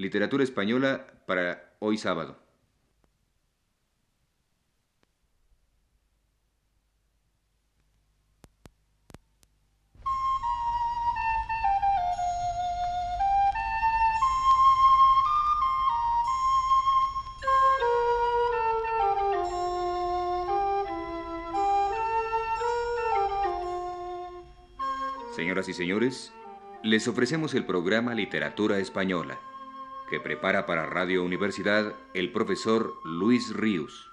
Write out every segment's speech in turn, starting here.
Literatura española para hoy sábado. Señoras y señores, les ofrecemos el programa Literatura Española, que prepara para Radio Universidad el profesor Luis Ríos.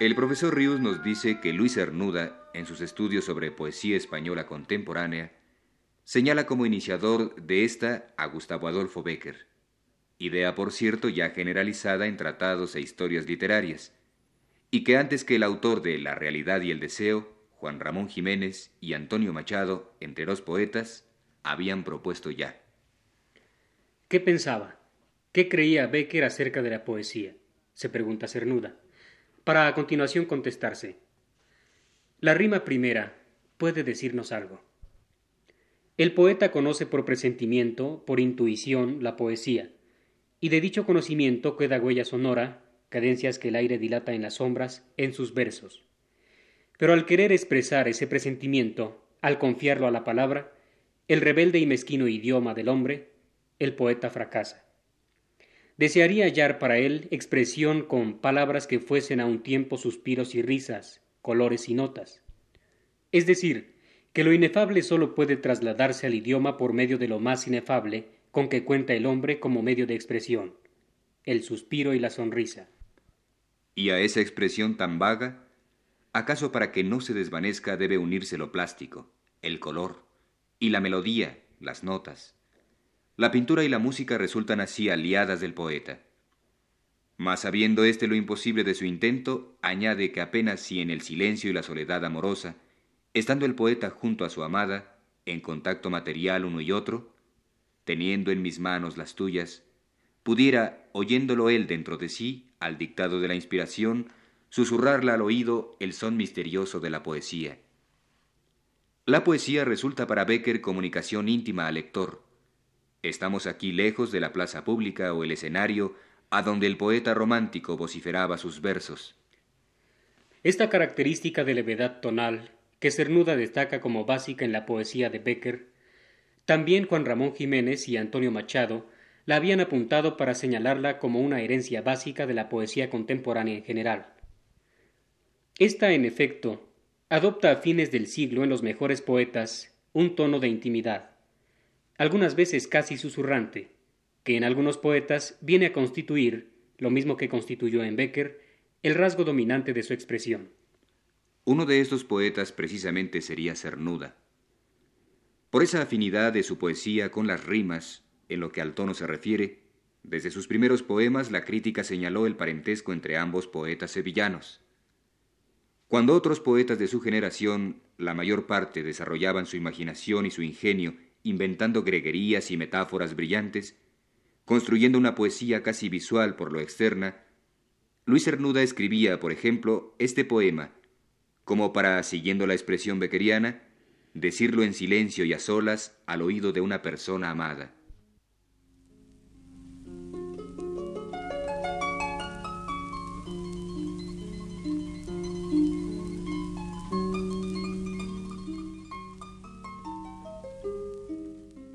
El profesor Ríos nos dice que Luis Cernuda, en sus estudios sobre poesía española contemporánea, señala como iniciador de esta a Gustavo Adolfo Becker idea por cierto ya generalizada en tratados e historias literarias, y que antes que el autor de La realidad y el deseo, Juan Ramón Jiménez y Antonio Machado, entre los poetas, habían propuesto ya. ¿Qué pensaba? ¿Qué creía Becker acerca de la poesía? se pregunta Cernuda, para a continuación contestarse. La rima primera puede decirnos algo. El poeta conoce por presentimiento, por intuición, la poesía, y de dicho conocimiento queda huella sonora, cadencias que el aire dilata en las sombras, en sus versos. Pero al querer expresar ese presentimiento, al confiarlo a la palabra, el rebelde y mezquino idioma del hombre, el poeta fracasa. Desearía hallar para él expresión con palabras que fuesen a un tiempo suspiros y risas, colores y notas. Es decir, que lo inefable sólo puede trasladarse al idioma por medio de lo más inefable con que cuenta el hombre como medio de expresión, el suspiro y la sonrisa. Y a esa expresión tan vaga, ¿acaso para que no se desvanezca debe unirse lo plástico, el color, y la melodía, las notas? La pintura y la música resultan así aliadas del poeta. Mas sabiendo éste lo imposible de su intento, añade que apenas si en el silencio y la soledad amorosa, estando el poeta junto a su amada, en contacto material uno y otro, teniendo en mis manos las tuyas, pudiera, oyéndolo él dentro de sí, al dictado de la inspiración, susurrarle al oído el son misterioso de la poesía. La poesía resulta para Becker comunicación íntima al lector. Estamos aquí lejos de la plaza pública o el escenario a donde el poeta romántico vociferaba sus versos. Esta característica de levedad tonal, que Cernuda destaca como básica en la poesía de Becker, también Juan Ramón Jiménez y Antonio Machado la habían apuntado para señalarla como una herencia básica de la poesía contemporánea en general. Esta, en efecto, adopta a fines del siglo en los mejores poetas un tono de intimidad, algunas veces casi susurrante, que en algunos poetas viene a constituir, lo mismo que constituyó en Becker, el rasgo dominante de su expresión. Uno de estos poetas precisamente sería Cernuda. Por esa afinidad de su poesía con las rimas, en lo que al tono se refiere, desde sus primeros poemas la crítica señaló el parentesco entre ambos poetas sevillanos. Cuando otros poetas de su generación, la mayor parte, desarrollaban su imaginación y su ingenio inventando greguerías y metáforas brillantes, construyendo una poesía casi visual por lo externa, Luis Cernuda escribía, por ejemplo, este poema, como para, siguiendo la expresión bequeriana, decirlo en silencio y a solas al oído de una persona amada.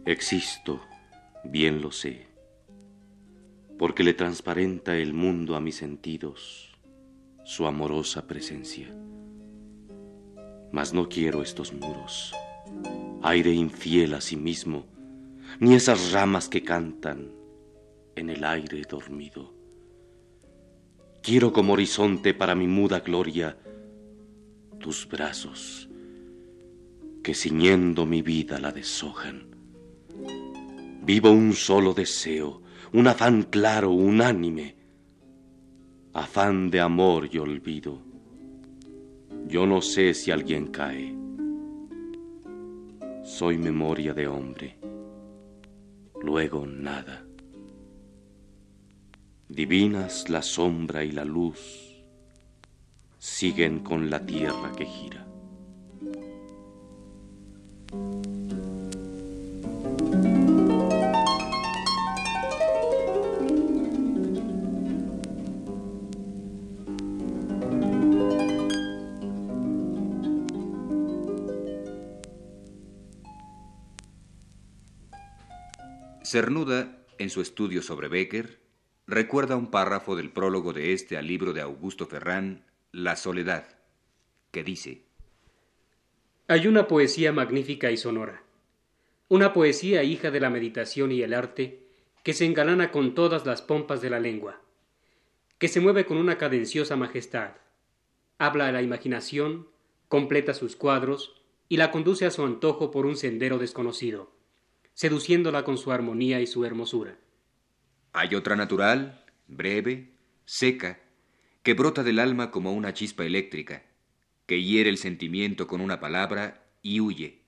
Existo, bien lo sé, porque le transparenta el mundo a mis sentidos su amorosa presencia mas no quiero estos muros, aire infiel a sí mismo, ni esas ramas que cantan en el aire dormido. Quiero como horizonte para mi muda gloria tus brazos, que ciñendo mi vida la deshojan. Vivo un solo deseo, un afán claro, unánime, afán de amor y olvido yo no sé si alguien cae. Soy memoria de hombre. Luego nada. Divinas la sombra y la luz siguen con la tierra que gira. Cernuda, en su estudio sobre Becker, recuerda un párrafo del prólogo de este al libro de Augusto Ferrán, La Soledad, que dice, Hay una poesía magnífica y sonora, una poesía hija de la meditación y el arte, que se engalana con todas las pompas de la lengua, que se mueve con una cadenciosa majestad, habla a la imaginación, completa sus cuadros y la conduce a su antojo por un sendero desconocido, seduciéndola con su armonía y su hermosura. Hay otra natural, breve, seca, que brota del alma como una chispa eléctrica, que hiere el sentimiento con una palabra y huye,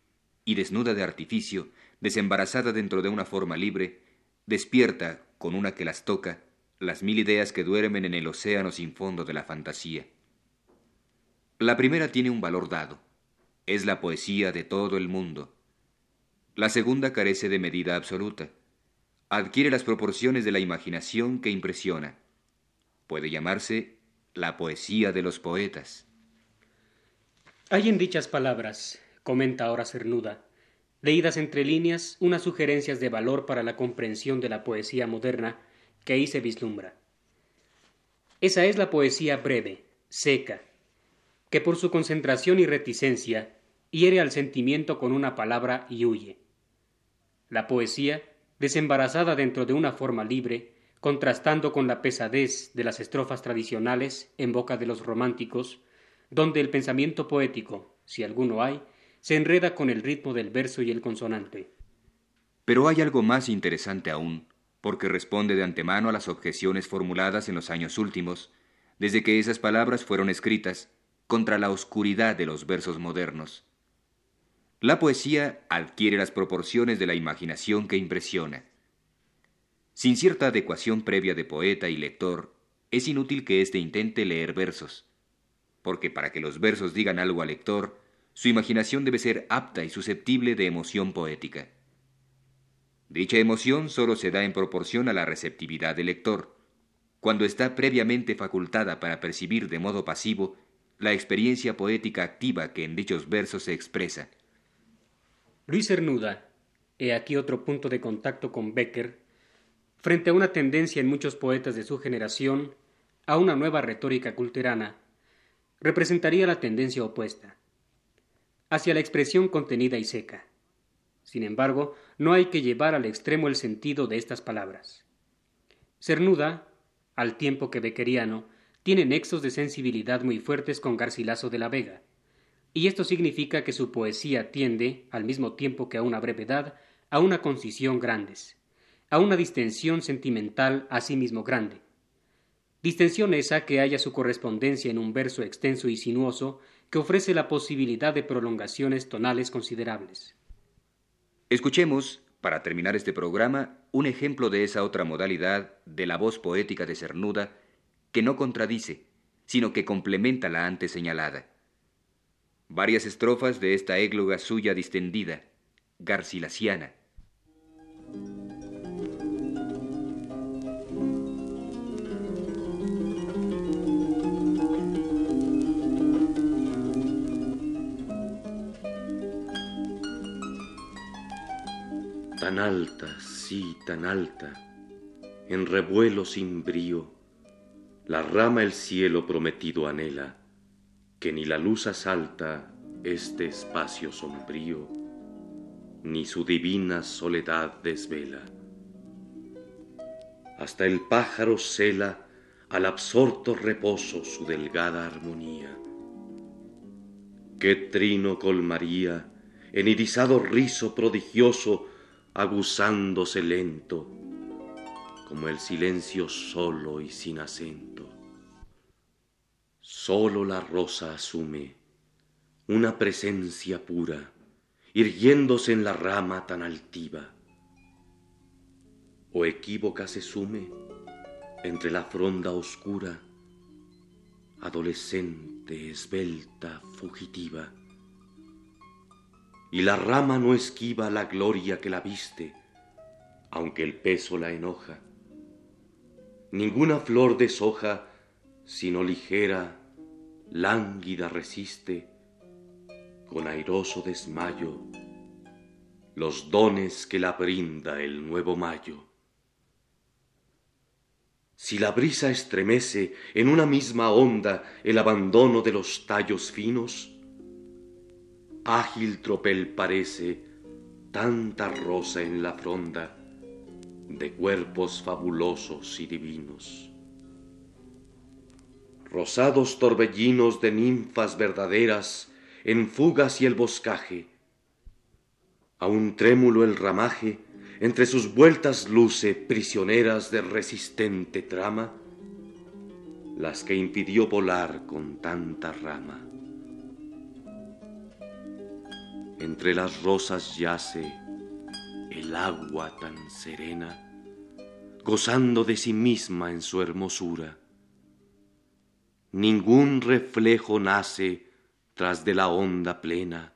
y desnuda de artificio, desembarazada dentro de una forma libre, despierta, con una que las toca, las mil ideas que duermen en el océano sin fondo de la fantasía. La primera tiene un valor dado, es la poesía de todo el mundo. La segunda carece de medida absoluta, adquiere las proporciones de la imaginación que impresiona. Puede llamarse la poesía de los poetas. Hay en dichas palabras, comenta ahora Cernuda, leídas entre líneas, unas sugerencias de valor para la comprensión de la poesía moderna que ahí se vislumbra. Esa es la poesía breve, seca, que por su concentración y reticencia hiere al sentimiento con una palabra y huye. La poesía, desembarazada dentro de una forma libre, contrastando con la pesadez de las estrofas tradicionales en boca de los románticos, donde el pensamiento poético, si alguno hay, se enreda con el ritmo del verso y el consonante. Pero hay algo más interesante aún, porque responde de antemano a las objeciones formuladas en los años últimos, desde que esas palabras fueron escritas, contra la oscuridad de los versos modernos. La poesía adquiere las proporciones de la imaginación que impresiona. Sin cierta adecuación previa de poeta y lector, es inútil que éste intente leer versos, porque para que los versos digan algo al lector, su imaginación debe ser apta y susceptible de emoción poética. Dicha emoción sólo se da en proporción a la receptividad del lector, cuando está previamente facultada para percibir de modo pasivo la experiencia poética activa que en dichos versos se expresa. Luis Cernuda, he aquí otro punto de contacto con Becker, frente a una tendencia en muchos poetas de su generación a una nueva retórica culterana, representaría la tendencia opuesta, hacia la expresión contenida y seca. Sin embargo, no hay que llevar al extremo el sentido de estas palabras. Cernuda, al tiempo que Beckeriano, tiene nexos de sensibilidad muy fuertes con Garcilaso de la Vega, y esto significa que su poesía tiende, al mismo tiempo que a una brevedad, a una concisión grandes, a una distensión sentimental asimismo grande. Distensión esa que haya su correspondencia en un verso extenso y sinuoso que ofrece la posibilidad de prolongaciones tonales considerables. Escuchemos, para terminar este programa, un ejemplo de esa otra modalidad de la voz poética de Cernuda que no contradice, sino que complementa la antes señalada. Varias estrofas de esta égloga suya distendida, garcilasiana. Tan alta, sí, tan alta, en revuelo sin brío, la rama el cielo prometido anhela, que ni la luz asalta este espacio sombrío, ni su divina soledad desvela. Hasta el pájaro cela al absorto reposo su delgada armonía. Qué trino colmaría en irisado rizo prodigioso, aguzándose lento, como el silencio solo y sin acento. Solo la rosa asume una presencia pura, irguiéndose en la rama tan altiva. O equívoca se sume entre la fronda oscura, adolescente, esbelta, fugitiva. Y la rama no esquiva la gloria que la viste, aunque el peso la enoja ninguna flor deshoja, sino ligera, lánguida resiste, con airoso desmayo, los dones que la brinda el nuevo mayo. Si la brisa estremece en una misma onda el abandono de los tallos finos, ágil tropel parece tanta rosa en la fronda de cuerpos fabulosos y divinos. Rosados torbellinos de ninfas verdaderas en fugas y el boscaje, a un trémulo el ramaje entre sus vueltas luce prisioneras de resistente trama, las que impidió volar con tanta rama. Entre las rosas yace el agua tan serena, gozando de sí misma en su hermosura. Ningún reflejo nace tras de la onda plena,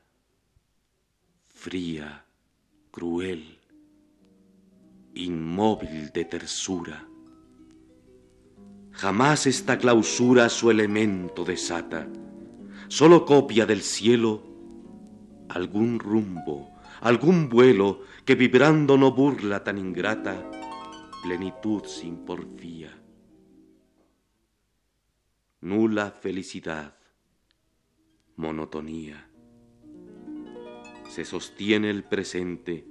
fría, cruel, inmóvil de tersura. Jamás esta clausura su elemento desata, solo copia del cielo algún rumbo, algún vuelo que vibrando no burla tan ingrata plenitud sin porfía. Nula felicidad, monotonía. Se sostiene el presente,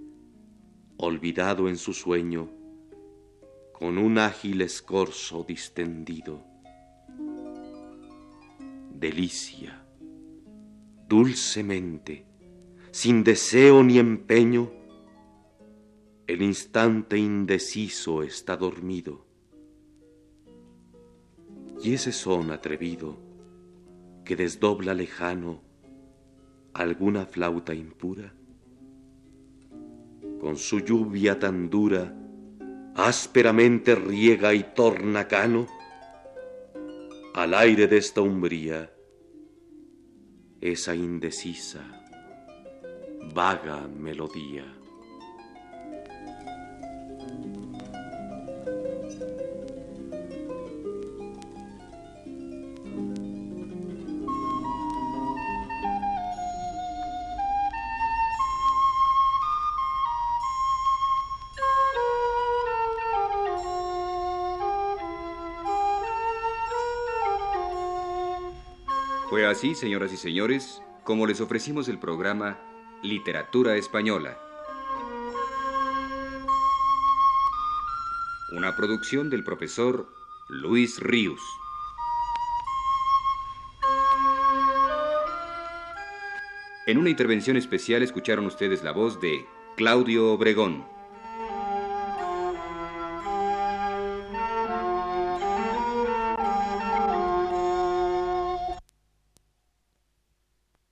olvidado en su sueño, con un ágil escorzo distendido. Delicia, dulcemente, sin deseo ni empeño, el instante indeciso está dormido. Y ese son atrevido que desdobla lejano alguna flauta impura, con su lluvia tan dura, ásperamente riega y torna cano, al aire de esta umbría, esa indecisa vaga melodía. Fue así, señoras y señores, como les ofrecimos el programa Literatura Española. Una producción del profesor Luis Ríos. En una intervención especial escucharon ustedes la voz de Claudio Obregón.